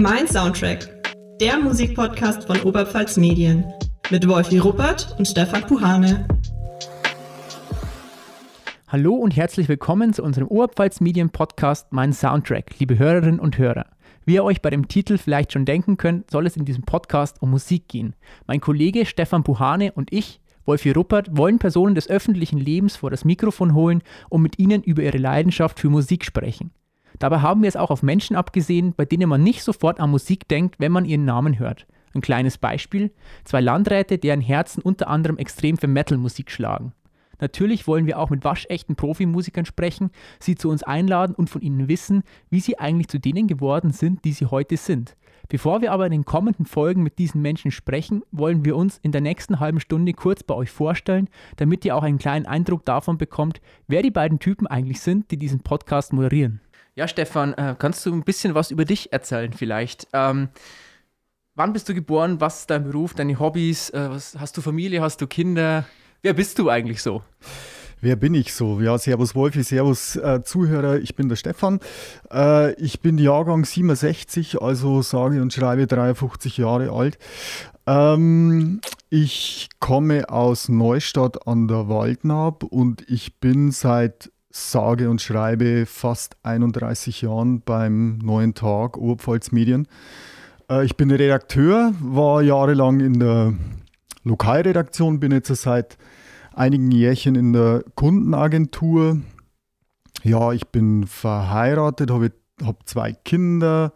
Mein Soundtrack, der Musikpodcast von Oberpfalz Medien mit Wolfi Ruppert und Stefan Puhane. Hallo und herzlich willkommen zu unserem Oberpfalz Medien Podcast Mein Soundtrack, liebe Hörerinnen und Hörer. Wie ihr euch bei dem Titel vielleicht schon denken könnt, soll es in diesem Podcast um Musik gehen. Mein Kollege Stefan Puhane und ich, Wolfi Ruppert, wollen Personen des öffentlichen Lebens vor das Mikrofon holen und mit ihnen über ihre Leidenschaft für Musik sprechen. Dabei haben wir es auch auf Menschen abgesehen, bei denen man nicht sofort an Musik denkt, wenn man ihren Namen hört. Ein kleines Beispiel: zwei Landräte, deren Herzen unter anderem extrem für Metal-Musik schlagen. Natürlich wollen wir auch mit waschechten Profimusikern sprechen, sie zu uns einladen und von ihnen wissen, wie sie eigentlich zu denen geworden sind, die sie heute sind. Bevor wir aber in den kommenden Folgen mit diesen Menschen sprechen, wollen wir uns in der nächsten halben Stunde kurz bei euch vorstellen, damit ihr auch einen kleinen Eindruck davon bekommt, wer die beiden Typen eigentlich sind, die diesen Podcast moderieren. Ja, Stefan, äh, kannst du ein bisschen was über dich erzählen vielleicht? Ähm, wann bist du geboren? Was ist dein Beruf, deine Hobbys? Äh, was, hast du Familie? Hast du Kinder? Wer bist du eigentlich so? Wer bin ich so? Ja, Servus Wolfi, Servus äh, Zuhörer, ich bin der Stefan. Äh, ich bin Jahrgang 67, also sage und schreibe 53 Jahre alt. Ähm, ich komme aus Neustadt an der Waldnab und ich bin seit sage und schreibe fast 31 Jahren beim Neuen Tag Oberpfalz Medien. Äh, ich bin Redakteur, war jahrelang in der Lokalredaktion, bin jetzt seit einigen Jährchen in der Kundenagentur. Ja, ich bin verheiratet, habe hab zwei Kinder,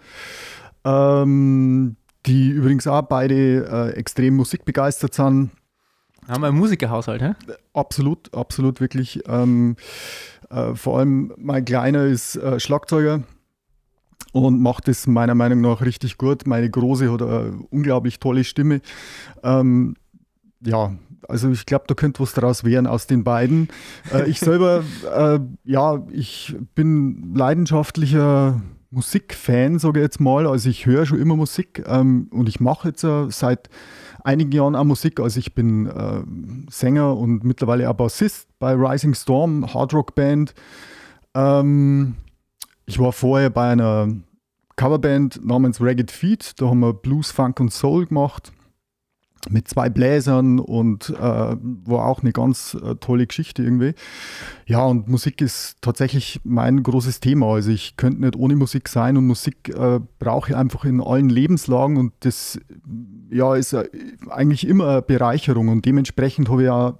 ähm, die übrigens auch beide äh, extrem musikbegeistert sind. Haben wir einen Musikerhaushalt, hä? Absolut, absolut, wirklich. Ähm, äh, vor allem mein Kleiner ist äh, Schlagzeuger und macht es meiner Meinung nach richtig gut. Meine Große hat eine unglaublich tolle Stimme. Ähm, ja, also ich glaube, da könnte was daraus werden aus den beiden. Äh, ich selber, äh, ja, ich bin leidenschaftlicher Musikfan, sage ich jetzt mal. Also ich höre schon immer Musik ähm, und ich mache jetzt äh, seit einigen Jahren auch Musik. Also ich bin äh, Sänger und mittlerweile auch Bassist bei Rising Storm, Hardrock Band. Ähm, ich war vorher bei einer Coverband namens Ragged Feet. Da haben wir Blues, Funk und Soul gemacht mit zwei Bläsern und äh, war auch eine ganz äh, tolle Geschichte irgendwie. Ja, und Musik ist tatsächlich mein großes Thema. Also ich könnte nicht ohne Musik sein und Musik äh, brauche ich einfach in allen Lebenslagen und das ja, ist äh, eigentlich immer eine Bereicherung und dementsprechend habe ich ja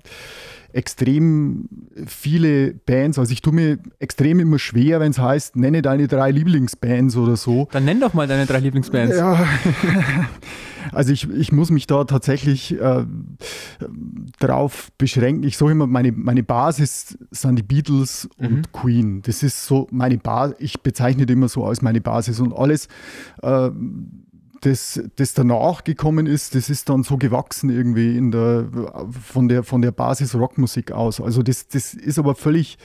extrem viele Bands. Also ich tue mir extrem immer schwer, wenn es heißt, nenne deine drei Lieblingsbands oder so. Dann nenn doch mal deine drei Lieblingsbands. Ja, also ich, ich muss mich da tatsächlich äh, drauf beschränken. Ich sage immer, meine, meine Basis sind die Beatles und mhm. Queen. Das ist so meine Basis. Ich bezeichne das immer so als meine Basis und alles. Äh, das, das danach gekommen ist, das ist dann so gewachsen irgendwie in der, von, der, von der Basis Rockmusik aus. Also das, das ist aber völlig,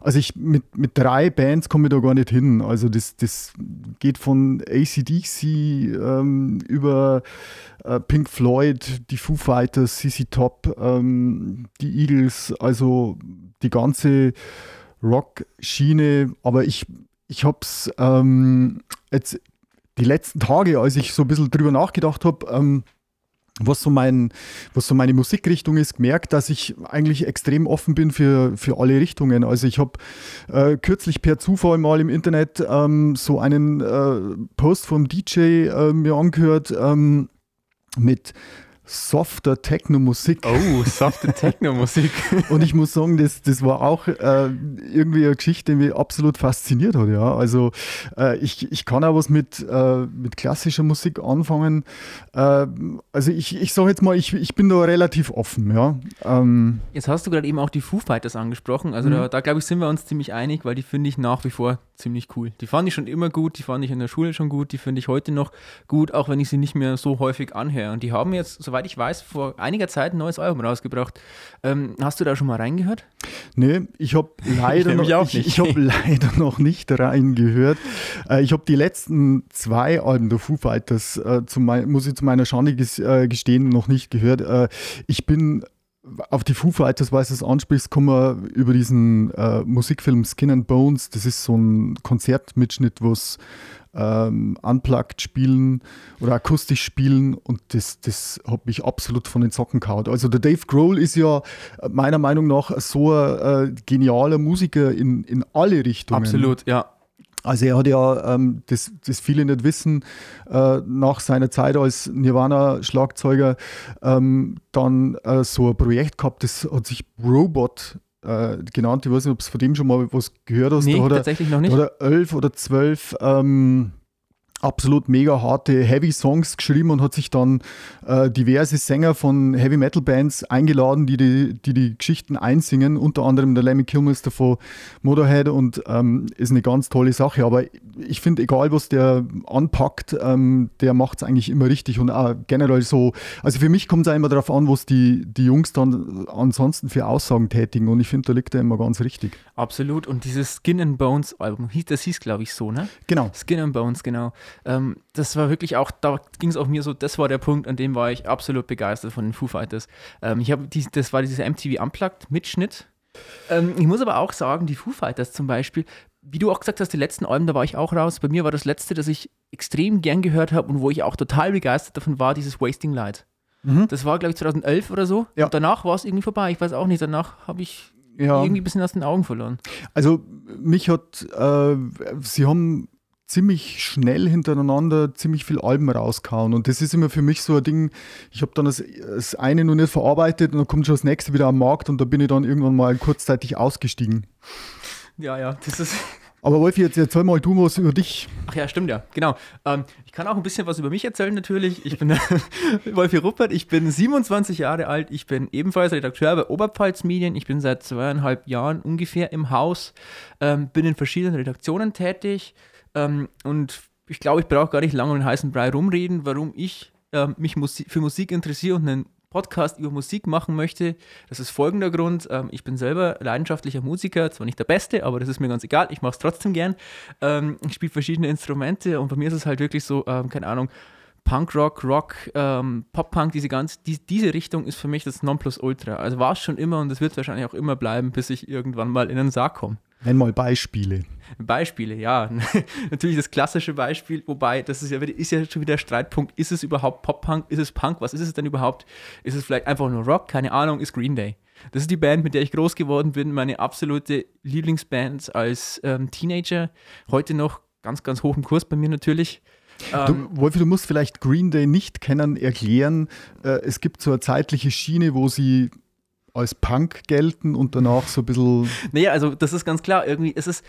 also ich mit, mit drei Bands komme ich da gar nicht hin. Also das, das geht von ACDC ähm, über äh, Pink Floyd, die Foo Fighters, CC Top, ähm, die Eagles, also die ganze Rock-Schiene. Aber ich, ich habe es ähm, jetzt die letzten Tage, als ich so ein bisschen drüber nachgedacht habe, ähm, was so, mein, was so meine Musikrichtung ist, gemerkt, dass ich eigentlich extrem offen bin für, für alle Richtungen. Also ich habe äh, kürzlich per Zufall mal im Internet ähm, so einen äh, Post vom DJ äh, mir angehört ähm, mit softer Techno-Musik. Oh, softe Techno-Musik. und ich muss sagen, das, das war auch äh, irgendwie eine Geschichte, die mich absolut fasziniert hat. Ja. Also äh, ich, ich kann auch was mit, äh, mit klassischer Musik anfangen. Äh, also ich, ich sage jetzt mal, ich, ich bin da relativ offen. Ja. Ähm, jetzt hast du gerade eben auch die Foo Fighters angesprochen. Also mhm. da, da glaube ich, sind wir uns ziemlich einig, weil die finde ich nach wie vor ziemlich cool. Die fand ich schon immer gut, die fand ich in der Schule schon gut, die finde ich heute noch gut, auch wenn ich sie nicht mehr so häufig anhöre. Und die haben jetzt, soweit ich weiß, vor einiger Zeit ein neues Album rausgebracht. Ähm, hast du da schon mal reingehört? Nee, ich habe leider, noch, ich, ich hab leider noch nicht reingehört. Äh, ich habe die letzten zwei Alben der Foo Fighters, äh, mein, muss ich zu meiner Schande ges, äh, gestehen, noch nicht gehört. Äh, ich bin auf die Foo Fighters, weil du es ansprichst, kommen wir über diesen äh, Musikfilm Skin and Bones. Das ist so ein Konzertmitschnitt, wo es ähm, unplugged spielen oder akustisch spielen und das, das hat mich absolut von den Socken gehauen. Also der Dave Grohl ist ja meiner Meinung nach so ein äh, genialer Musiker in, in alle Richtungen. Absolut, ja. Also er hat ja, ähm, das, das viele nicht wissen, äh, nach seiner Zeit als Nirvana-Schlagzeuger ähm, dann äh, so ein Projekt gehabt, das hat sich Robot äh, genannt. Ich weiß nicht, ob es von dem schon mal was gehört hast. Nee, da hat er, tatsächlich noch nicht. Da hat er elf oder zwölf ähm, absolut mega harte Heavy Songs geschrieben und hat sich dann äh, diverse Sänger von Heavy Metal Bands eingeladen, die die, die, die Geschichten einsingen, unter anderem der Lemmy Kilmister von Motorhead und ähm, ist eine ganz tolle Sache. Aber ich finde, egal was der anpackt, ähm, der macht es eigentlich immer richtig und auch generell so. Also für mich kommt es auch immer darauf an, was die, die Jungs dann ansonsten für Aussagen tätigen und ich finde, da liegt er immer ganz richtig. Absolut und dieses Skin and Bones Album, das hieß glaube ich so, ne? Genau. Skin and Bones, genau. Ähm, das war wirklich auch, da ging es auch mir so, das war der Punkt, an dem war ich absolut begeistert von den Foo Fighters. Ähm, ich habe das war dieser MTV Unplugged Mitschnitt. Ähm, ich muss aber auch sagen, die Foo Fighters zum Beispiel, wie du auch gesagt hast, die letzten Alben, da war ich auch raus. Bei mir war das letzte, das ich extrem gern gehört habe und wo ich auch total begeistert davon war, dieses Wasting Light. Mhm. Das war, glaube ich, 2011 oder so. Ja. Und danach war es irgendwie vorbei. Ich weiß auch nicht, danach habe ich ja. irgendwie ein bisschen aus den Augen verloren. Also mich hat, äh, sie haben ziemlich schnell hintereinander ziemlich viel Alben rauskauen. Und das ist immer für mich so ein Ding, ich habe dann das, das, eine noch nicht verarbeitet und dann kommt schon das nächste wieder am Markt und da bin ich dann irgendwann mal kurzzeitig ausgestiegen. Ja, ja, das ist. Aber Wolfi, jetzt erzähl mal du was über dich. Ach ja, stimmt ja, genau. Ähm, ich kann auch ein bisschen was über mich erzählen natürlich. Ich bin Wolfi Ruppert, ich bin 27 Jahre alt, ich bin ebenfalls Redakteur bei Oberpfalz Medien. Ich bin seit zweieinhalb Jahren ungefähr im Haus, ähm, bin in verschiedenen Redaktionen tätig, ähm, und ich glaube, ich brauche gar nicht lange um den heißen Brei rumreden, warum ich äh, mich Musi für Musik interessiere und einen Podcast über Musik machen möchte. Das ist folgender Grund. Ähm, ich bin selber leidenschaftlicher Musiker, zwar nicht der Beste, aber das ist mir ganz egal. Ich mache es trotzdem gern. Ähm, ich spiele verschiedene Instrumente und bei mir ist es halt wirklich so, ähm, keine Ahnung, Punkrock, Rock, ähm, Pop-Punk, diese, die, diese Richtung ist für mich das Nonplusultra. Also war es schon immer und es wird wahrscheinlich auch immer bleiben, bis ich irgendwann mal in den Sarg komme. Nenn mal Beispiele. Beispiele, ja. Natürlich das klassische Beispiel, wobei das ist ja, ist ja schon wieder der Streitpunkt. Ist es überhaupt Pop-Punk? Ist es Punk? Was ist es denn überhaupt? Ist es vielleicht einfach nur Rock? Keine Ahnung, ist Green Day. Das ist die Band, mit der ich groß geworden bin, meine absolute Lieblingsband als ähm, Teenager. Heute noch ganz, ganz hoch im Kurs bei mir natürlich. Du, ähm, Wolfi, du musst vielleicht Green Day nicht kennen, erklären. Äh, es gibt so eine zeitliche Schiene, wo sie als Punk gelten und danach so ein bisschen. Naja, also das ist ganz klar, irgendwie ist es,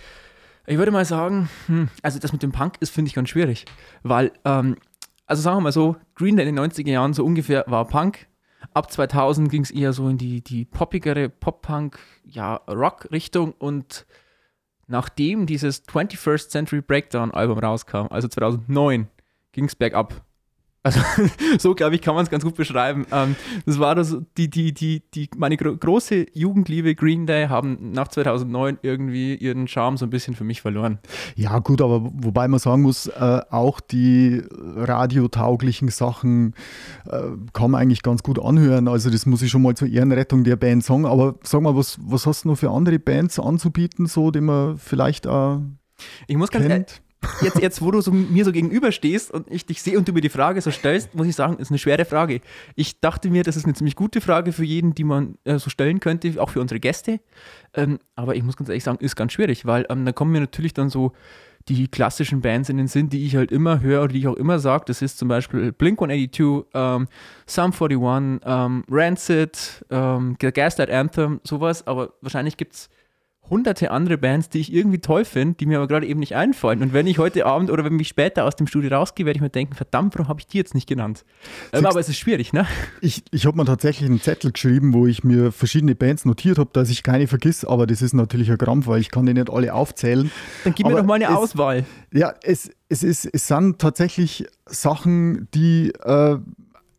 ich würde mal sagen, hm, also das mit dem Punk ist, finde ich, ganz schwierig. Weil, ähm, also sagen wir mal so, Green Day in den 90er Jahren so ungefähr war Punk. Ab 2000 ging es eher so in die, die poppigere Pop-Punk, ja, Rock-Richtung und nachdem dieses 21st Century Breakdown-Album rauskam, also 2009, ging es bergab. Also so, glaube ich, kann man es ganz gut beschreiben. Ähm, das war das, die, die, die, die, meine gro große Jugendliebe Green Day haben nach 2009 irgendwie ihren Charme so ein bisschen für mich verloren. Ja gut, aber wobei man sagen muss, äh, auch die radiotauglichen Sachen äh, kann man eigentlich ganz gut anhören. Also das muss ich schon mal zur Ehrenrettung der Band sagen. Aber sag mal, was, was hast du noch für andere Bands anzubieten, so, die man vielleicht auch ich muss ganz ehrlich, jetzt, jetzt, wo du so, mir so gegenüberstehst und ich dich sehe und du mir die Frage so stellst, muss ich sagen, ist eine schwere Frage. Ich dachte mir, das ist eine ziemlich gute Frage für jeden, die man äh, so stellen könnte, auch für unsere Gäste. Ähm, aber ich muss ganz ehrlich sagen, ist ganz schwierig, weil ähm, da kommen mir natürlich dann so die klassischen Bands in den Sinn, die ich halt immer höre oder die ich auch immer sage. Das ist zum Beispiel Blink 182, ähm, Sum 41, ähm, Rancid, ähm, Gaslight Anthem, sowas. Aber wahrscheinlich gibt es hunderte andere Bands, die ich irgendwie toll finde, die mir aber gerade eben nicht einfallen. Und wenn ich heute Abend oder wenn ich später aus dem Studio rausgehe, werde ich mir denken, verdammt, warum habe ich die jetzt nicht genannt? Ähm, aber es ist schwierig, ne? Ich, ich habe mir tatsächlich einen Zettel geschrieben, wo ich mir verschiedene Bands notiert habe, dass ich keine vergiss, aber das ist natürlich ein Krampf, weil ich kann die nicht alle aufzählen. Dann gib aber mir doch mal eine es, Auswahl. Ja, es, es, ist, es sind tatsächlich Sachen, die äh,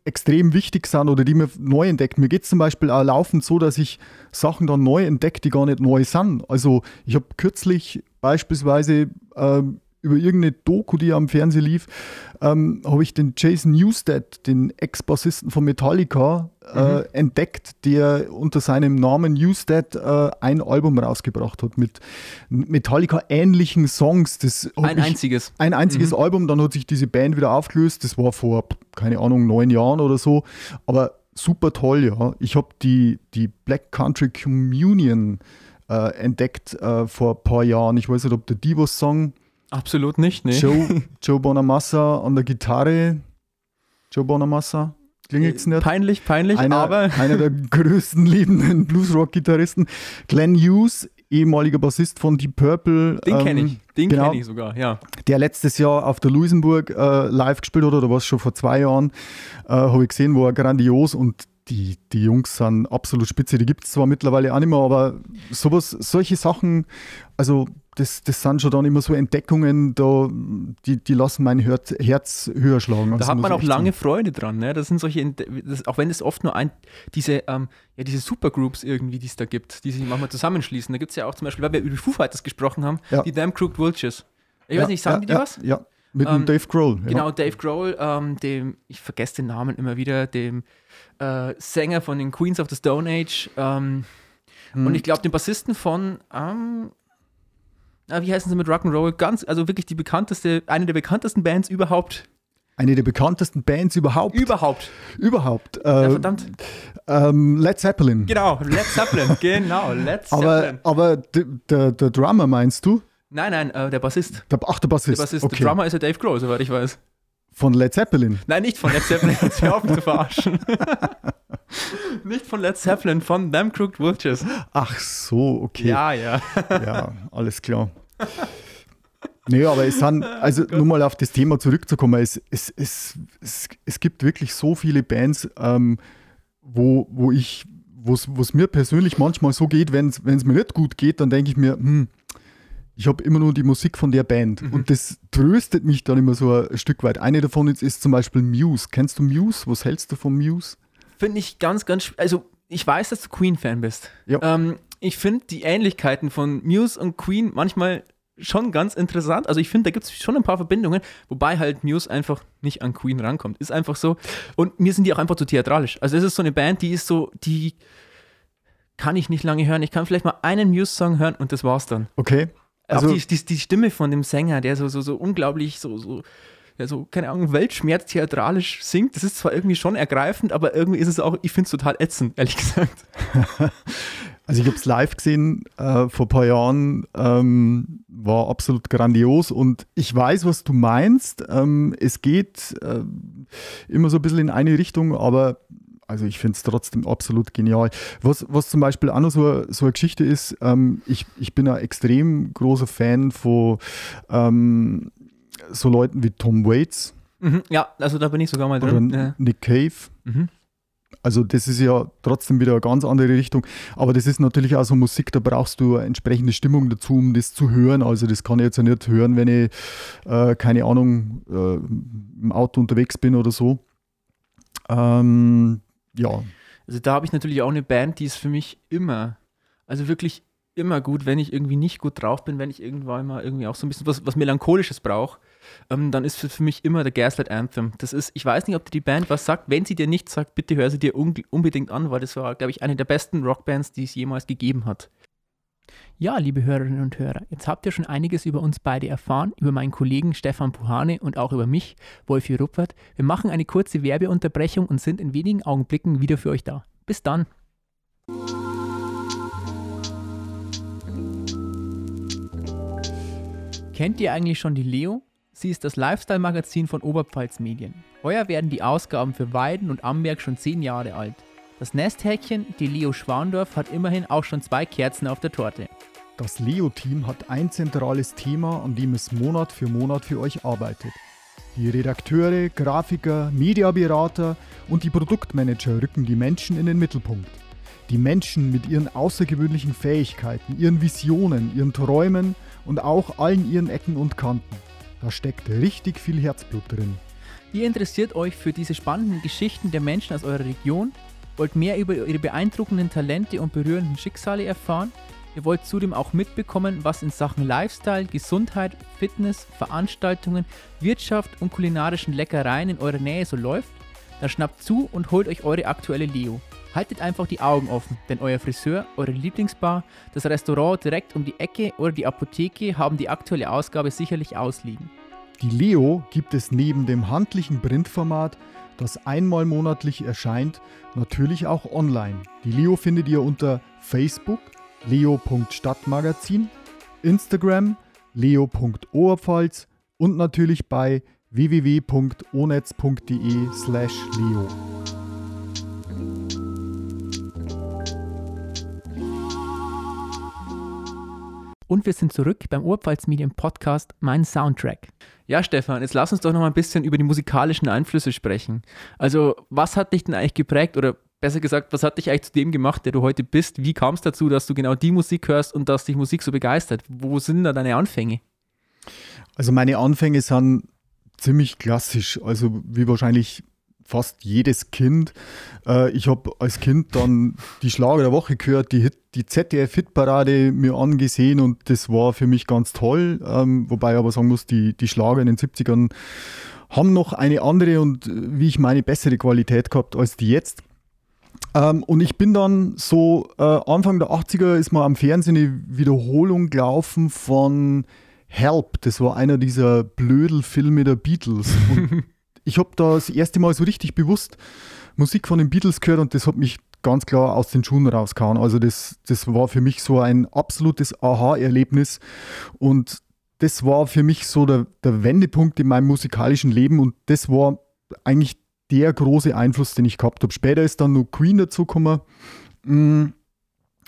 extrem wichtig sind oder die mir neu entdeckt. Mir geht es zum Beispiel auch laufend so, dass ich Sachen dann neu entdecke, die gar nicht neu sind. Also ich habe kürzlich beispielsweise ähm, über irgendeine Doku, die am Fernsehen lief, ähm, habe ich den Jason Newsted, den Ex-Bassisten von Metallica, äh, mhm. entdeckt, der unter seinem Namen Newsted äh, ein Album rausgebracht hat mit Metallica-ähnlichen Songs. Das ein ich, einziges. Ein einziges mhm. Album, dann hat sich diese Band wieder aufgelöst. Das war vor, keine Ahnung, neun Jahren oder so. Aber super toll, ja. Ich habe die, die Black Country Communion äh, entdeckt äh, vor ein paar Jahren. Ich weiß nicht, ob der Divo-Song. Absolut nicht, ne? Joe, Joe Bonamassa an der Gitarre. Joe Bonamassa. Klingt nicht. Peinlich, peinlich, einer, aber. einer der größten lebenden Bluesrock-Gitarristen. Glenn Hughes, ehemaliger Bassist von Deep Purple. Den ähm, kenne ich, den genau, kenne ich sogar, ja. Der letztes Jahr auf der Luisenburg äh, live gespielt hat, oder war es schon vor zwei Jahren, äh, habe ich gesehen, war grandios und die, die Jungs sind absolut spitze. Die gibt es zwar mittlerweile auch nicht mehr, aber sowas, solche Sachen, also das, das sind schon dann immer so Entdeckungen, da, die, die lassen mein Herz höher schlagen. Also da hat man auch lange sagen. Freude dran. Ne? Das sind solche, das, auch wenn es oft nur ein, diese, ähm, ja, diese Supergroups irgendwie, die es da gibt, die sich manchmal zusammenschließen. Da gibt es ja auch zum Beispiel, weil wir über Foo Fighters gesprochen haben, ja. die Damn Crooked Vultures. Ich ja, weiß nicht, sagen ja, die dir was? Ja, mit ähm, dem Dave Grohl. Genau, Dave Grohl, ähm, dem, ich vergesse den Namen immer wieder, dem äh, Sänger von den Queens of the Stone Age. Ähm, hm. Und ich glaube, den Bassisten von ähm, wie heißen sie mit Rock'n'Roll? Ganz, also wirklich die bekannteste, eine der bekanntesten Bands überhaupt. Eine der bekanntesten Bands überhaupt. Überhaupt. Überhaupt. Äh, ja, verdammt. Ähm, Led Zeppelin. Genau, Led Zeppelin. genau, Led Zeppelin. Aber, aber der, der Drummer meinst du? Nein, nein, äh, der Bassist. Der, ach, der Bassist. Der Bassist. Okay. Der Drummer ist ja Dave Grohl, soweit ich weiß. Von Led Zeppelin? Nein, nicht von Led Zeppelin. Jetzt hör auf zu verarschen. nicht von Led Zeppelin, von Them Crooked Vultures. Ach so, okay. Ja, ja. ja, alles klar. Nee, aber es sind, also oh nur mal auf das Thema zurückzukommen, es, es, es, es, es gibt wirklich so viele Bands, ähm, wo, wo ich, wo es mir persönlich manchmal so geht, wenn es mir nicht gut geht, dann denke ich mir, hm, ich habe immer nur die Musik von der Band. Mhm. Und das tröstet mich dann immer so ein Stück weit. Eine davon ist, ist zum Beispiel Muse. Kennst du Muse? Was hältst du von Muse? Finde ich ganz, ganz. Also, ich weiß, dass du Queen-Fan bist. Ja. Ähm, ich finde die Ähnlichkeiten von Muse und Queen manchmal schon ganz interessant. Also ich finde, da gibt es schon ein paar Verbindungen, wobei halt Muse einfach nicht an Queen rankommt. Ist einfach so. Und mir sind die auch einfach zu theatralisch. Also es ist so eine Band, die ist so, die kann ich nicht lange hören. Ich kann vielleicht mal einen Muse-Song hören und das war's dann. Okay. Also, auch die, die, die Stimme von dem Sänger, der so, so, so unglaublich, so, so, ja, so, keine Ahnung, Weltschmerz theatralisch singt. Das ist zwar irgendwie schon ergreifend, aber irgendwie ist es auch, ich finde es total ätzend, ehrlich gesagt. also ich habe es live gesehen äh, vor ein paar Jahren, ähm, war absolut grandios und ich weiß, was du meinst. Ähm, es geht äh, immer so ein bisschen in eine Richtung, aber also ich finde es trotzdem absolut genial. Was, was zum Beispiel auch noch so, so eine Geschichte ist, ähm, ich, ich bin ein extrem großer Fan von ähm, so Leuten wie Tom Waits. Mhm, ja, also da bin ich sogar mal drin. Ja. Nick Cave. Mhm. Also das ist ja trotzdem wieder eine ganz andere Richtung. Aber das ist natürlich auch so Musik, da brauchst du eine entsprechende Stimmung dazu, um das zu hören. Also das kann ich jetzt ja nicht hören, wenn ich, äh, keine Ahnung, äh, im Auto unterwegs bin oder so. Ähm, ja. Also da habe ich natürlich auch eine Band, die ist für mich immer, also wirklich immer gut, wenn ich irgendwie nicht gut drauf bin, wenn ich irgendwann mal irgendwie auch so ein bisschen was, was Melancholisches brauche, ähm, dann ist für, für mich immer der Gaslight Anthem. Das ist, ich weiß nicht, ob dir die Band was sagt. Wenn sie dir nichts sagt, bitte hör sie dir un unbedingt an, weil das war, glaube ich, eine der besten Rockbands, die es jemals gegeben hat. Ja, liebe Hörerinnen und Hörer, jetzt habt ihr schon einiges über uns beide erfahren, über meinen Kollegen Stefan Puhane und auch über mich, Wolfi Ruppert. Wir machen eine kurze Werbeunterbrechung und sind in wenigen Augenblicken wieder für euch da. Bis dann! Kennt ihr eigentlich schon die Leo? Sie ist das Lifestyle-Magazin von Oberpfalz Medien. Heuer werden die Ausgaben für Weiden und Amberg schon zehn Jahre alt. Das Nesthäkchen, die Leo Schwandorf, hat immerhin auch schon zwei Kerzen auf der Torte. Das Leo-Team hat ein zentrales Thema, an dem es Monat für Monat für euch arbeitet. Die Redakteure, Grafiker, Mediaberater und die Produktmanager rücken die Menschen in den Mittelpunkt. Die Menschen mit ihren außergewöhnlichen Fähigkeiten, ihren Visionen, ihren Träumen und auch allen ihren Ecken und Kanten. Da steckt richtig viel Herzblut drin. Ihr interessiert euch für diese spannenden Geschichten der Menschen aus eurer Region Wollt mehr über ihre beeindruckenden Talente und berührenden Schicksale erfahren? Ihr wollt zudem auch mitbekommen, was in Sachen Lifestyle, Gesundheit, Fitness, Veranstaltungen, Wirtschaft und kulinarischen Leckereien in eurer Nähe so läuft? Dann schnappt zu und holt euch eure aktuelle Leo. Haltet einfach die Augen offen, denn euer Friseur, eure Lieblingsbar, das Restaurant direkt um die Ecke oder die Apotheke haben die aktuelle Ausgabe sicherlich ausliegen. Die Leo gibt es neben dem handlichen Printformat, das einmal monatlich erscheint, natürlich auch online. Die Leo findet ihr unter Facebook leo.stadtmagazin, Instagram leo.oberpfalz und natürlich bei www.onetz.de Und wir sind zurück beim Urpfalz Medien Podcast Mein Soundtrack. Ja, Stefan, jetzt lass uns doch noch mal ein bisschen über die musikalischen Einflüsse sprechen. Also, was hat dich denn eigentlich geprägt oder besser gesagt, was hat dich eigentlich zu dem gemacht, der du heute bist? Wie kam es dazu, dass du genau die Musik hörst und dass dich Musik so begeistert? Wo sind da deine Anfänge? Also meine Anfänge sind ziemlich klassisch, also wie wahrscheinlich fast jedes Kind. Äh, ich habe als Kind dann die Schlager der Woche gehört, die, Hit, die ZDF-Hitparade mir angesehen und das war für mich ganz toll. Ähm, wobei ich aber sagen muss, die, die Schlager in den 70ern haben noch eine andere und wie ich meine, bessere Qualität gehabt als die jetzt. Ähm, und ich bin dann so äh, Anfang der 80er ist mal am Fernsehen eine Wiederholung gelaufen von Help. Das war einer dieser Blödel-Filme der Beatles. Und ich habe da das erste Mal so richtig bewusst Musik von den Beatles gehört und das hat mich ganz klar aus den Schuhen rausgehauen. Also das, das war für mich so ein absolutes Aha-Erlebnis und das war für mich so der, der Wendepunkt in meinem musikalischen Leben und das war eigentlich der große Einfluss, den ich gehabt habe. Später ist dann nur Queen dazugekommen. Mm,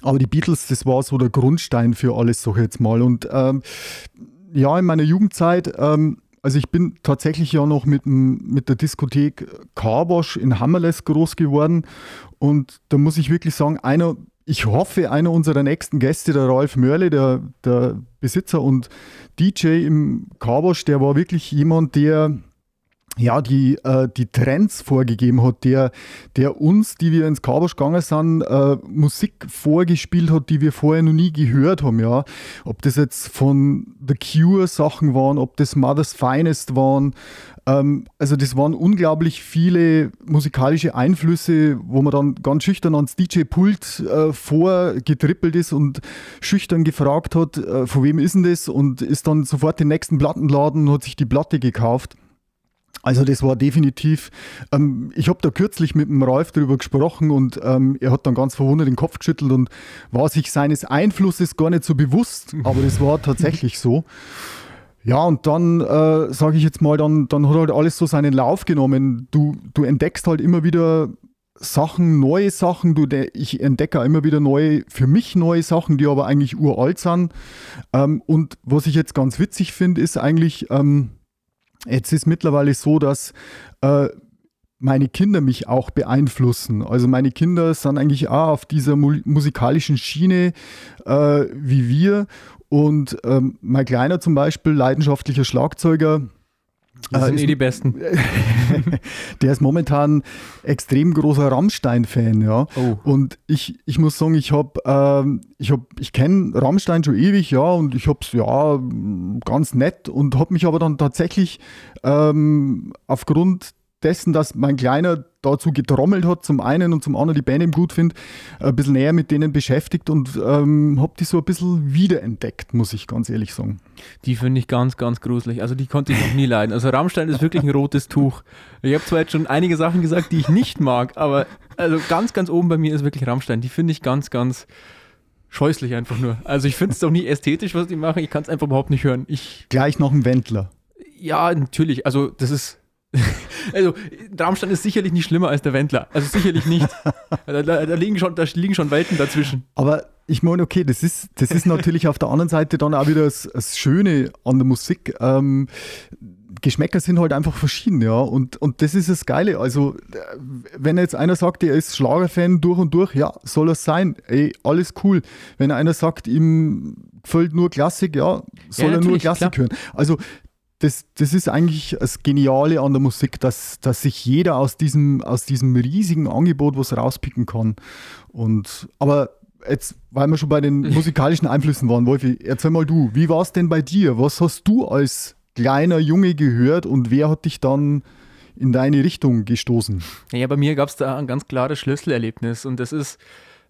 aber die Beatles, das war so der Grundstein für alles, sag ich jetzt mal. Und ähm, ja, in meiner Jugendzeit ähm, also ich bin tatsächlich ja noch mit, mit der Diskothek Carbosch in Hammerles groß geworden. Und da muss ich wirklich sagen, einer, ich hoffe, einer unserer nächsten Gäste, der Ralf Mörle, der, der Besitzer und DJ im Carbosch, der war wirklich jemand, der ja, die, äh, die Trends vorgegeben hat, der, der uns, die wir ins Kabosch gegangen sind, äh, Musik vorgespielt hat, die wir vorher noch nie gehört haben, ja. Ob das jetzt von The Cure Sachen waren, ob das Mother's Finest waren. Ähm, also das waren unglaublich viele musikalische Einflüsse, wo man dann ganz schüchtern ans DJ-Pult äh, vorgetrippelt ist und schüchtern gefragt hat, äh, von wem ist denn das? Und ist dann sofort den nächsten Plattenladen und hat sich die Platte gekauft. Also das war definitiv, ähm, ich habe da kürzlich mit dem Ralf darüber gesprochen und ähm, er hat dann ganz verwundert den Kopf geschüttelt und war sich seines Einflusses gar nicht so bewusst, aber das war tatsächlich so. Ja, und dann äh, sage ich jetzt mal, dann, dann hat halt alles so seinen Lauf genommen. Du, du entdeckst halt immer wieder Sachen, neue Sachen. Du, ich entdecke immer wieder neue, für mich neue Sachen, die aber eigentlich uralt sind. Ähm, und was ich jetzt ganz witzig finde, ist eigentlich, ähm, Jetzt ist mittlerweile so, dass äh, meine Kinder mich auch beeinflussen. Also meine Kinder sind eigentlich auch auf dieser mu musikalischen Schiene äh, wie wir. Und ähm, mein Kleiner zum Beispiel, leidenschaftlicher Schlagzeuger, das sind äh, eh die Besten. der ist momentan extrem großer Rammstein-Fan, ja. Oh. Und ich, ich muss sagen, ich habe, ähm, ich habe, ich kenne Rammstein schon ewig, ja, und ich habe es ja ganz nett und habe mich aber dann tatsächlich ähm, aufgrund dessen, dass mein Kleiner dazu getrommelt hat, zum einen und zum anderen die Band eben gut finde, ein bisschen näher mit denen beschäftigt und ähm, habe die so ein bisschen wiederentdeckt, muss ich ganz ehrlich sagen. Die finde ich ganz, ganz gruselig. Also die konnte ich noch nie leiden. Also Rammstein ist wirklich ein rotes Tuch. Ich habe zwar jetzt schon einige Sachen gesagt, die ich nicht mag, aber also ganz, ganz oben bei mir ist wirklich Rammstein. Die finde ich ganz, ganz scheußlich einfach nur. Also ich finde es auch nie ästhetisch, was die machen. Ich kann es einfach überhaupt nicht hören. Ich, Gleich noch ein Wendler. Ja, natürlich. Also das ist also, Traumstand ist sicherlich nicht schlimmer als der Wendler. Also sicherlich nicht. Da, da, da, liegen, schon, da liegen schon Welten dazwischen. Aber ich meine, okay, das ist, das ist natürlich auf der anderen Seite dann auch wieder das, das Schöne an der Musik. Ähm, Geschmäcker sind halt einfach verschieden, ja. Und, und das ist das Geile. Also, wenn jetzt einer sagt, er ist Schlagerfan durch und durch, ja, soll es sein. Ey, alles cool. Wenn einer sagt, ihm gefällt nur Klassik, ja, soll ja, er nur Klassik klar. hören. Also, das, das ist eigentlich das Geniale an der Musik, dass, dass sich jeder aus diesem, aus diesem riesigen Angebot was rauspicken kann. Und, aber jetzt, weil wir schon bei den musikalischen Einflüssen waren, Wolfi, erzähl mal du, wie war es denn bei dir? Was hast du als kleiner Junge gehört und wer hat dich dann in deine Richtung gestoßen? Ja, bei mir gab es da ein ganz klares Schlüsselerlebnis und das ist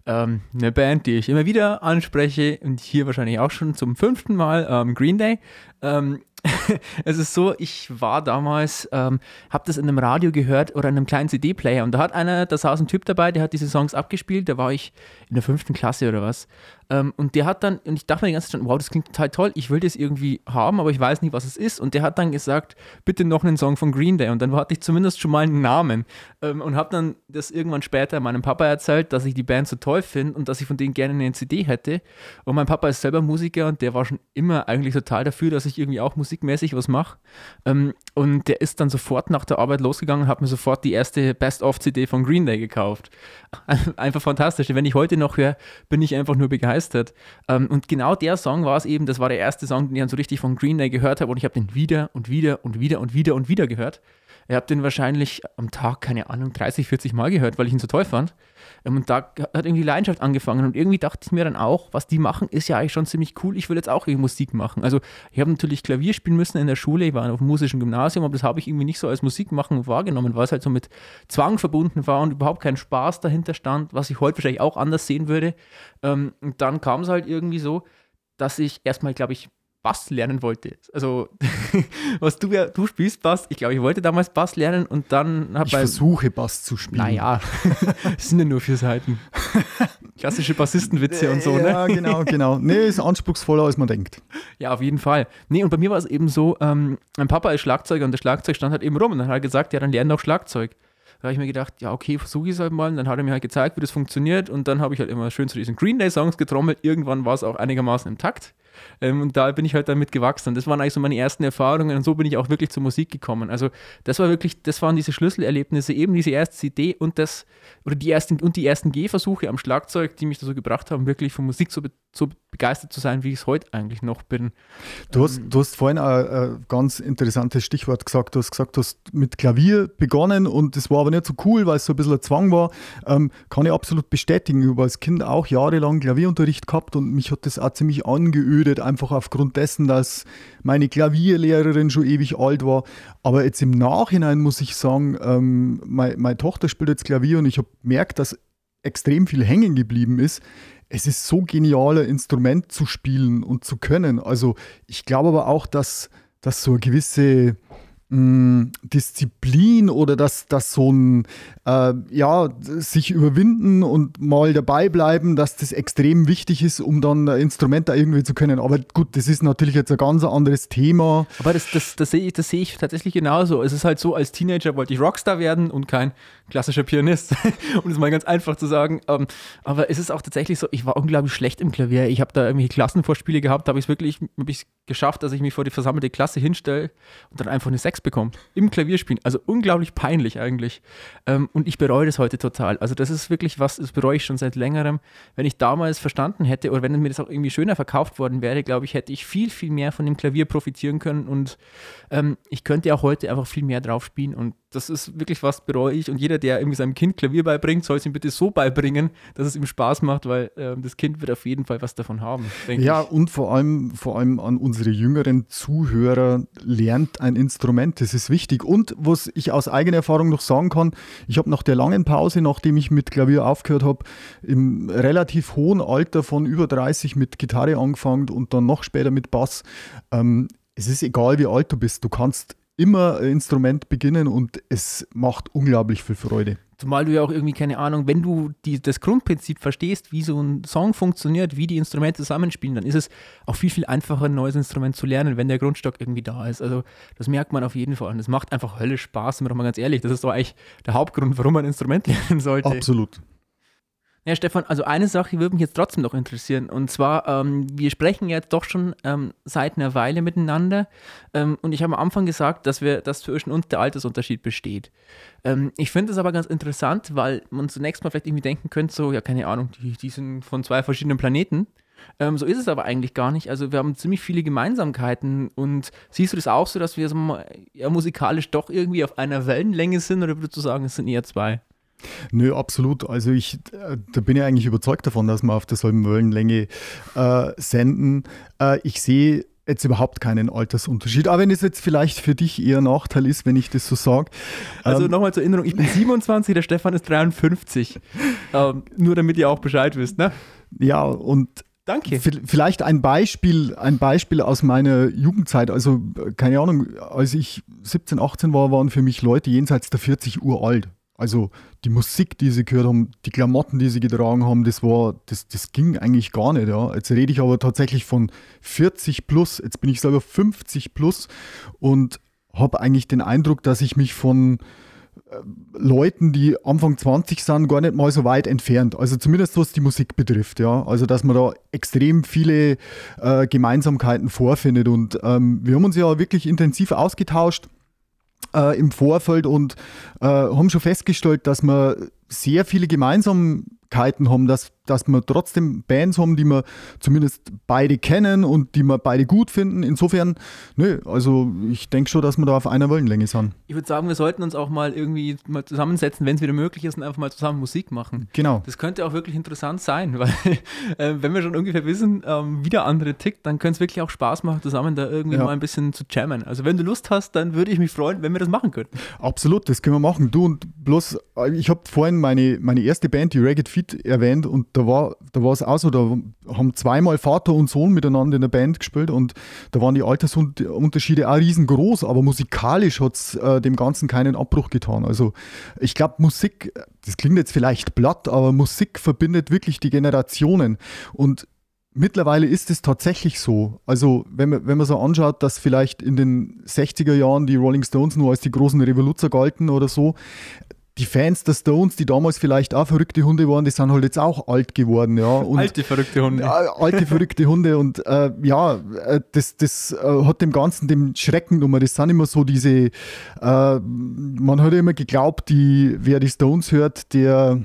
ähm, eine Band, die ich immer wieder anspreche und hier wahrscheinlich auch schon zum fünften Mal, ähm, Green Day. Ähm, es ist so, ich war damals, ähm, habe das in einem Radio gehört oder in einem kleinen CD-Player und da hat einer, da saß ein Typ dabei, der hat diese Songs abgespielt, da war ich in der fünften Klasse oder was. Ähm, und der hat dann, und ich dachte mir die ganze Zeit, wow, das klingt total toll, ich will das irgendwie haben, aber ich weiß nicht, was es ist. Und der hat dann gesagt, bitte noch einen Song von Green Day. Und dann hatte ich zumindest schon mal einen Namen. Ähm, und habe dann das irgendwann später meinem Papa erzählt, dass ich die Band so toll finde und dass ich von denen gerne eine CD hätte. Und mein Papa ist selber Musiker und der war schon immer eigentlich total dafür, dass ich irgendwie auch musikmäßig was mache. Ähm, und der ist dann sofort nach der Arbeit losgegangen und hat mir sofort die erste Best-of-CD von Green Day gekauft. Einfach fantastisch. Wenn ich heute noch höre, bin ich einfach nur begeistert. Ähm, und genau der Song war es eben, das war der erste Song, den ich dann so richtig von Green Day gehört habe. Und ich habe den wieder und wieder und wieder und wieder und wieder gehört. Ich habe den wahrscheinlich am Tag, keine Ahnung, 30, 40 Mal gehört, weil ich ihn so toll fand. Ähm, und da hat irgendwie Leidenschaft angefangen. Und irgendwie dachte ich mir dann auch, was die machen, ist ja eigentlich schon ziemlich cool. Ich will jetzt auch irgendwie Musik machen. Also ich habe natürlich Klavier spielen müssen in der Schule. Ich war auf dem musischen Gymnasium, aber das habe ich irgendwie nicht so als Musik machen wahrgenommen, weil es halt so mit Zwang verbunden war und überhaupt kein Spaß dahinter stand, was ich heute wahrscheinlich auch anders sehen würde. Ähm, und dann kam es halt irgendwie so, dass ich erstmal, glaube ich, Bass lernen wollte. Also, was du ja, du spielst Bass. Ich glaube, ich wollte damals Bass lernen und dann habe ich. versuche Bass zu spielen. Naja, es sind ja nur vier Seiten. Klassische Bassistenwitze und so, ne? Ja, genau, genau. Nee, ist anspruchsvoller, als man denkt. Ja, auf jeden Fall. Nee, und bei mir war es eben so: ähm, Mein Papa ist Schlagzeuger und der Schlagzeug stand halt eben rum. Und dann hat er gesagt: Ja, dann lern doch Schlagzeug. Da habe ich mir gedacht, ja, okay, versuche ich es halt mal. Und dann hat er mir halt gezeigt, wie das funktioniert. Und dann habe ich halt immer schön zu diesen Green Day-Songs getrommelt. Irgendwann war es auch einigermaßen im Takt. Ähm, und da bin ich halt damit gewachsen. Das waren eigentlich so meine ersten Erfahrungen und so bin ich auch wirklich zur Musik gekommen. Also das war wirklich, das waren diese Schlüsselerlebnisse, eben diese erste CD und das, oder die ersten, und die ersten Gehversuche am Schlagzeug, die mich dazu gebracht haben, wirklich von Musik so, so begeistert zu sein, wie ich es heute eigentlich noch bin. Du hast, ähm, du hast vorhin ein, ein ganz interessantes Stichwort gesagt. Du hast gesagt, du hast mit Klavier begonnen und das war aber nicht so cool, weil es so ein bisschen ein Zwang war. Ähm, kann ich absolut bestätigen. Ich habe als Kind auch jahrelang Klavierunterricht gehabt und mich hat das auch ziemlich angeödet, einfach aufgrund dessen, dass meine Klavierlehrerin schon ewig alt war. Aber jetzt im Nachhinein muss ich sagen, ähm, meine, meine Tochter spielt jetzt Klavier und ich habe gemerkt, dass extrem viel hängen geblieben ist es ist so genial, ein Instrument zu spielen und zu können. Also ich glaube aber auch, dass, dass so eine gewisse Disziplin oder dass, dass so ein äh, ja, sich überwinden und mal dabei bleiben, dass das extrem wichtig ist, um dann ein Instrument da irgendwie zu können. Aber gut, das ist natürlich jetzt ein ganz anderes Thema. Aber das, das, das sehe ich, seh ich tatsächlich genauso. Es ist halt so, als Teenager wollte ich Rockstar werden und kein klassischer Pianist, um es mal ganz einfach zu sagen. Ähm, aber es ist auch tatsächlich so, ich war unglaublich schlecht im Klavier. Ich habe da irgendwie Klassenvorspiele gehabt, habe ich es wirklich hab ich's geschafft, dass ich mich vor die versammelte Klasse hinstelle und dann einfach eine 6 bekomme. Im Klavierspielen. Also unglaublich peinlich eigentlich. Ähm, und ich bereue das heute total. Also das ist wirklich was, das bereue ich schon seit längerem. Wenn ich damals verstanden hätte oder wenn mir das auch irgendwie schöner verkauft worden wäre, glaube ich, hätte ich viel, viel mehr von dem Klavier profitieren können und ähm, ich könnte auch heute einfach viel mehr drauf spielen und das ist wirklich was, bereue ich. Und jeder, der irgendwie seinem Kind Klavier beibringt, soll es ihm bitte so beibringen, dass es ihm Spaß macht, weil äh, das Kind wird auf jeden Fall was davon haben. Ja, ich. und vor allem, vor allem an unsere jüngeren Zuhörer lernt ein Instrument. Das ist wichtig. Und was ich aus eigener Erfahrung noch sagen kann, ich habe nach der langen Pause, nachdem ich mit Klavier aufgehört habe, im relativ hohen Alter von über 30 mit Gitarre angefangen und dann noch später mit Bass. Ähm, es ist egal, wie alt du bist, du kannst immer ein Instrument beginnen und es macht unglaublich viel Freude. Zumal du ja auch irgendwie, keine Ahnung, wenn du die, das Grundprinzip verstehst, wie so ein Song funktioniert, wie die Instrumente zusammenspielen, dann ist es auch viel, viel einfacher, ein neues Instrument zu lernen, wenn der Grundstock irgendwie da ist. Also das merkt man auf jeden Fall. Und es macht einfach Hölle Spaß, sind wir doch mal ganz ehrlich. Das ist doch eigentlich der Hauptgrund, warum man ein Instrument lernen sollte. Absolut. Ja, Stefan, also eine Sache würde mich jetzt trotzdem noch interessieren. Und zwar, ähm, wir sprechen jetzt doch schon ähm, seit einer Weile miteinander. Ähm, und ich habe am Anfang gesagt, dass wir, dass zwischen uns der Altersunterschied besteht. Ähm, ich finde es aber ganz interessant, weil man zunächst mal vielleicht irgendwie denken könnte, so, ja, keine Ahnung, die, die sind von zwei verschiedenen Planeten. Ähm, so ist es aber eigentlich gar nicht. Also wir haben ziemlich viele Gemeinsamkeiten. Und siehst du das auch so, dass wir so, ja, musikalisch doch irgendwie auf einer Wellenlänge sind? Oder würdest du sagen, es sind eher zwei? Nö, absolut. Also ich, äh, da bin ich eigentlich überzeugt davon, dass wir auf derselben Wellenlänge äh, senden. Äh, ich sehe jetzt überhaupt keinen Altersunterschied. Aber wenn es jetzt vielleicht für dich eher Nachteil ist, wenn ich das so sage. Also ähm, nochmal zur Erinnerung, ich bin 27, der Stefan ist 53. ähm, nur damit ihr auch Bescheid wisst, ne? Ja, und Danke. Vielleicht ein Beispiel, ein Beispiel aus meiner Jugendzeit. Also, keine Ahnung, als ich 17, 18 war, waren für mich Leute jenseits der 40 Uhr alt. Also die Musik, die sie gehört haben, die Klamotten, die sie getragen haben, das war, das, das ging eigentlich gar nicht. Ja. Jetzt rede ich aber tatsächlich von 40 plus, jetzt bin ich selber 50 plus und habe eigentlich den Eindruck, dass ich mich von äh, Leuten, die Anfang 20 sind, gar nicht mal so weit entfernt. Also zumindest was die Musik betrifft, ja. Also dass man da extrem viele äh, Gemeinsamkeiten vorfindet. Und ähm, wir haben uns ja wirklich intensiv ausgetauscht äh, im Vorfeld und äh, haben schon festgestellt, dass wir sehr viele Gemeinsamkeiten haben, dass dass wir trotzdem Bands haben, die wir zumindest beide kennen und die wir beide gut finden. Insofern, nö, also ich denke schon, dass wir da auf einer Wellenlänge sind. Ich würde sagen, wir sollten uns auch mal irgendwie mal zusammensetzen, wenn es wieder möglich ist, und einfach mal zusammen Musik machen. Genau. Das könnte auch wirklich interessant sein, weil äh, wenn wir schon ungefähr wissen, ähm, wie der andere tickt, dann könnte es wirklich auch Spaß machen, zusammen da irgendwie ja. mal ein bisschen zu jammen. Also wenn du Lust hast, dann würde ich mich freuen, wenn wir das machen könnten. Absolut, das können wir machen. Du und bloß, äh, ich habe vorhin meine, meine erste Band, die Ragged Feet, erwähnt und da war da war es auch so, da haben zweimal Vater und Sohn miteinander in der Band gespielt und da waren die Altersunterschiede auch riesengroß, aber musikalisch hat es äh, dem Ganzen keinen Abbruch getan. Also ich glaube, Musik, das klingt jetzt vielleicht platt, aber Musik verbindet wirklich die Generationen und Mittlerweile ist es tatsächlich so. Also, wenn man, wenn man so anschaut, dass vielleicht in den 60er Jahren die Rolling Stones nur als die großen Revoluzer galten oder so, die Fans der Stones, die damals vielleicht auch verrückte Hunde waren, die sind halt jetzt auch alt geworden. Ja. Und, alte verrückte Hunde. Ja, alte verrückte Hunde. Und äh, ja, äh, das, das äh, hat dem Ganzen den Schrecken nummer. Das sind immer so diese, äh, man hat ja immer geglaubt, die, wer die Stones hört, der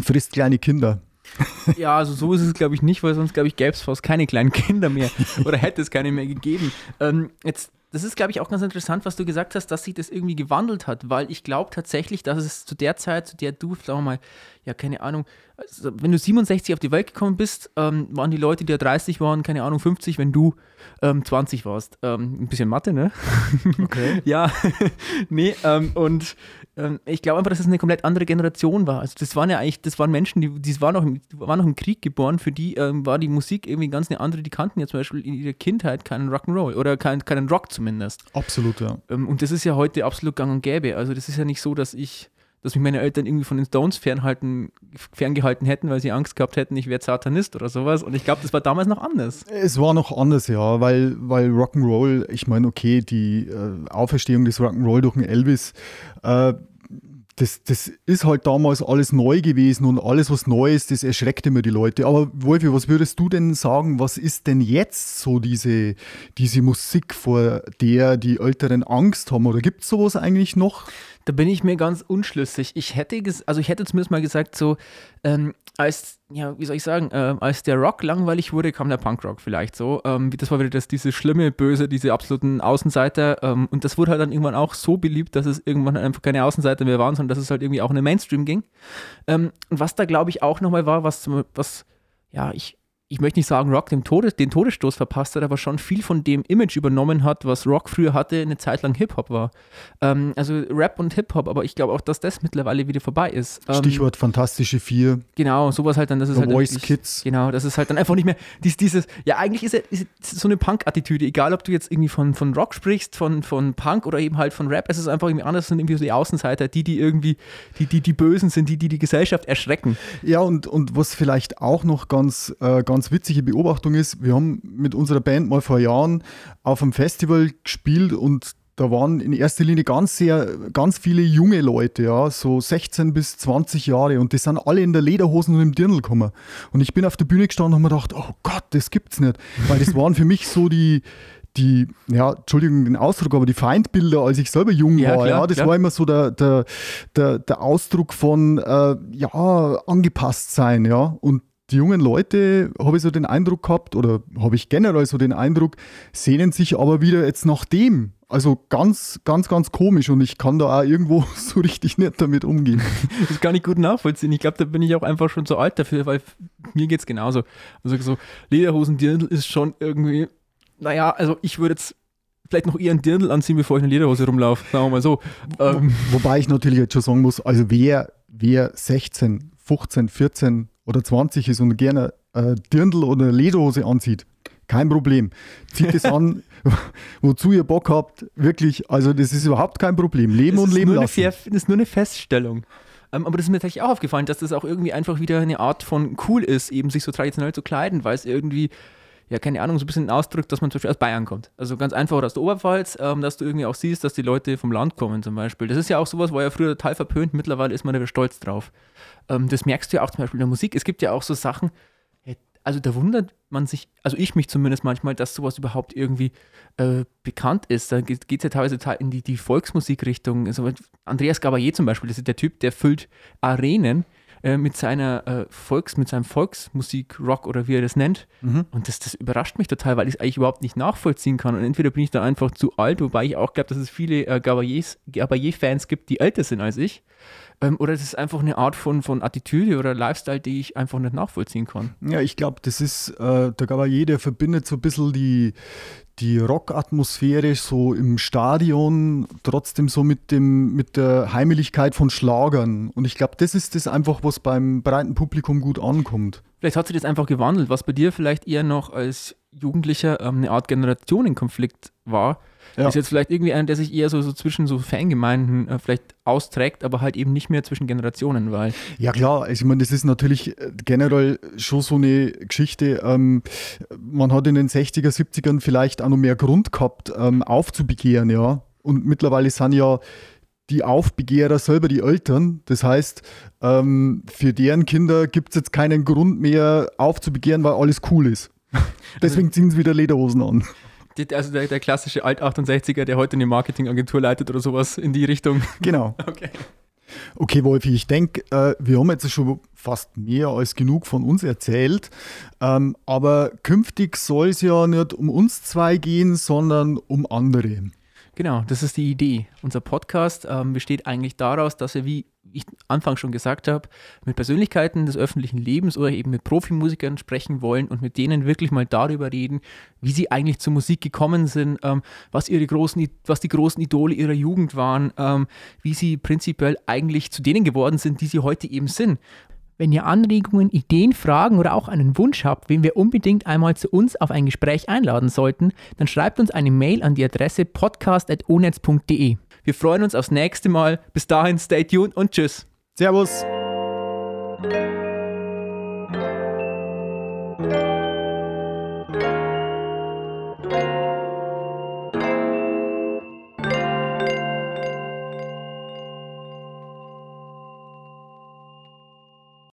frisst kleine Kinder. Ja, also so ist es, glaube ich, nicht, weil sonst, glaube ich, gäbe es fast keine kleinen Kinder mehr oder hätte es keine mehr gegeben. Ähm, jetzt das ist, glaube ich, auch ganz interessant, was du gesagt hast, dass sich das irgendwie gewandelt hat, weil ich glaube tatsächlich, dass es zu der Zeit, zu der du, sagen wir mal, ja, keine Ahnung, also wenn du 67 auf die Welt gekommen bist, ähm, waren die Leute, die ja 30 waren, keine Ahnung, 50, wenn du ähm, 20 warst. Ähm, ein bisschen Mathe, ne? Okay. ja, nee, ähm, und ähm, ich glaube einfach, dass es eine komplett andere Generation war. Also das waren ja eigentlich, das waren Menschen, die, die waren, noch im, waren noch im Krieg geboren, für die ähm, war die Musik irgendwie ganz eine andere, die kannten ja zum Beispiel in ihrer Kindheit keinen Rock'n'Roll oder keinen, keinen Rock zumindest. Absolut, ja. und das ist ja heute absolut gang und gäbe. Also das ist ja nicht so, dass ich dass mich meine Eltern irgendwie von den Stones fernhalten, ferngehalten hätten, weil sie Angst gehabt hätten, ich wäre Satanist oder sowas. Und ich glaube, das war damals noch anders. Es war noch anders, ja, weil, weil Rock'n'Roll, ich meine, okay, die äh, Auferstehung des Rock'n'Roll durch den Elvis, äh, das, das ist halt damals alles neu gewesen und alles, was neu ist, das erschreckt immer die Leute. Aber Wolfi, was würdest du denn sagen, was ist denn jetzt so diese, diese Musik, vor der die Älteren Angst haben? Oder gibt es sowas eigentlich noch? Da bin ich mir ganz unschlüssig. Ich hätte, also ich hätte zumindest mal gesagt, so, ähm, als, ja, wie soll ich sagen, äh, als der Rock langweilig wurde, kam der Punkrock vielleicht so. Ähm, das war wieder das, diese schlimme, böse, diese absoluten Außenseiter. Ähm, und das wurde halt dann irgendwann auch so beliebt, dass es irgendwann einfach keine Außenseiter mehr waren, sondern dass es halt irgendwie auch in den Mainstream ging. Ähm, und was da, glaube ich, auch nochmal war, was, was, ja, ich, ich möchte nicht sagen, Rock den, Todes, den Todesstoß verpasst hat, aber schon viel von dem Image übernommen hat, was Rock früher hatte, eine Zeit lang Hip-Hop war. Ähm, also Rap und Hip-Hop, aber ich glaube auch, dass das mittlerweile wieder vorbei ist. Ähm, Stichwort Fantastische Vier. Genau, sowas halt dann, das ist The halt. Voice Kids. Genau, das ist halt dann einfach nicht mehr dies, dieses, ja, eigentlich ist es, ist es so eine Punk-Attitüde, egal ob du jetzt irgendwie von, von Rock sprichst, von, von Punk oder eben halt von Rap, es ist einfach irgendwie anders, sind irgendwie so die Außenseiter, die, die irgendwie, die, die, die Bösen sind, die, die die Gesellschaft erschrecken. Ja, und, und was vielleicht auch noch ganz, äh, ganz witzige Beobachtung Beobachtung ist, wir haben mit unserer Band mal vor Jahren auf einem Festival gespielt und da waren in erster Linie ganz sehr, ganz viele junge Leute, ja, so 16 bis 20 Jahre und die sind alle in der Lederhosen und im Dirndl gekommen. Und ich bin auf der Bühne gestanden und habe mir gedacht, oh Gott, das gibt's nicht. Weil das waren für mich so die, die, ja, Entschuldigung den Ausdruck, aber die Feindbilder, als ich selber jung ja, war, klar, ja, das klar. war immer so der, der, der, der Ausdruck von, äh, ja, angepasst sein, ja. Und die jungen Leute, habe ich so den Eindruck gehabt, oder habe ich generell so den Eindruck, sehnen sich aber wieder jetzt nach dem. Also ganz, ganz, ganz komisch und ich kann da auch irgendwo so richtig nicht damit umgehen. Das kann ich gut nachvollziehen. Ich glaube, da bin ich auch einfach schon zu alt dafür, weil mir geht es genauso. Also so Lederhosen-Dirndl ist schon irgendwie, naja, also ich würde jetzt vielleicht noch eher ein Dirndl anziehen, bevor ich eine Lederhose rumlaufe, sagen wir mal so. Ähm. Wobei ich natürlich jetzt schon sagen muss, also wer, wer 16, 15, 14 oder 20 ist und gerne äh, Dirndl oder Lederhose anzieht, kein Problem. Zieht es an, wozu ihr Bock habt. Wirklich, also das ist überhaupt kein Problem. Leben das und leben lassen. Eine, das ist nur eine Feststellung. Ähm, aber das ist mir tatsächlich auch aufgefallen, dass das auch irgendwie einfach wieder eine Art von cool ist, eben sich so traditionell zu kleiden, weil es irgendwie ja, keine Ahnung, so ein bisschen ausdrückt, dass man zum Beispiel aus Bayern kommt. Also ganz einfach aus der Oberpfalz, ähm, dass du irgendwie auch siehst, dass die Leute vom Land kommen zum Beispiel. Das ist ja auch sowas, war ja früher total verpönt, mittlerweile ist man da stolz drauf. Ähm, das merkst du ja auch zum Beispiel in der Musik. Es gibt ja auch so Sachen, also da wundert man sich, also ich mich zumindest manchmal, dass sowas überhaupt irgendwie äh, bekannt ist. Da geht es ja teilweise in die, die Volksmusikrichtung. Also Andreas Gabayé zum Beispiel, das ist der Typ, der füllt Arenen äh, mit seiner äh, Volks, mit seinem Volksmusik-Rock oder wie er das nennt. Mhm. Und das, das überrascht mich total, weil ich es eigentlich überhaupt nicht nachvollziehen kann. Und entweder bin ich da einfach zu alt, wobei ich auch glaube, dass es viele äh, Gabayé-Fans gibt, die älter sind als ich. Ähm, oder das ist einfach eine Art von, von Attitüde oder Lifestyle, die ich einfach nicht nachvollziehen kann. Ja, ich glaube, das ist, äh, der Gabayé, der verbindet so ein bisschen die, die Rock-Atmosphäre so im Stadion trotzdem so mit, dem, mit der Heimeligkeit von Schlagern. Und ich glaube, das ist das einfach, was beim breiten Publikum gut ankommt. Vielleicht hat sich das einfach gewandelt, was bei dir vielleicht eher noch als Jugendlicher ähm, eine Art Generationenkonflikt war. Ja. Ist jetzt vielleicht irgendwie einer, der sich eher so, so zwischen so Fangemeinden äh, vielleicht austrägt, aber halt eben nicht mehr zwischen Generationen, weil. Ja, klar, also ich meine, das ist natürlich äh, generell schon so eine Geschichte. Ähm, man hat in den 60er, 70ern vielleicht auch noch mehr Grund gehabt, ähm, aufzubegehren, ja. Und mittlerweile sind ja die Aufbegehrer selber die Eltern. Das heißt, ähm, für deren Kinder gibt es jetzt keinen Grund mehr aufzubegehren, weil alles cool ist. Deswegen ziehen sie wieder Lederhosen an also der, der klassische Alt-68er, der heute eine Marketingagentur leitet oder sowas in die Richtung. Genau. Okay. Okay, Wolfi, ich denke, äh, wir haben jetzt schon fast mehr als genug von uns erzählt. Ähm, aber künftig soll es ja nicht um uns zwei gehen, sondern um andere. Genau, das ist die Idee. Unser Podcast ähm, besteht eigentlich daraus, dass wir, wie ich Anfang schon gesagt habe, mit Persönlichkeiten des öffentlichen Lebens oder eben mit Profimusikern sprechen wollen und mit denen wirklich mal darüber reden, wie sie eigentlich zur Musik gekommen sind, ähm, was ihre großen, was die großen Idole ihrer Jugend waren, ähm, wie sie prinzipiell eigentlich zu denen geworden sind, die sie heute eben sind. Wenn ihr Anregungen, Ideen, Fragen oder auch einen Wunsch habt, wen wir unbedingt einmal zu uns auf ein Gespräch einladen sollten, dann schreibt uns eine Mail an die Adresse podcast.onetz.de. Wir freuen uns aufs nächste Mal. Bis dahin, stay tuned und tschüss. Servus.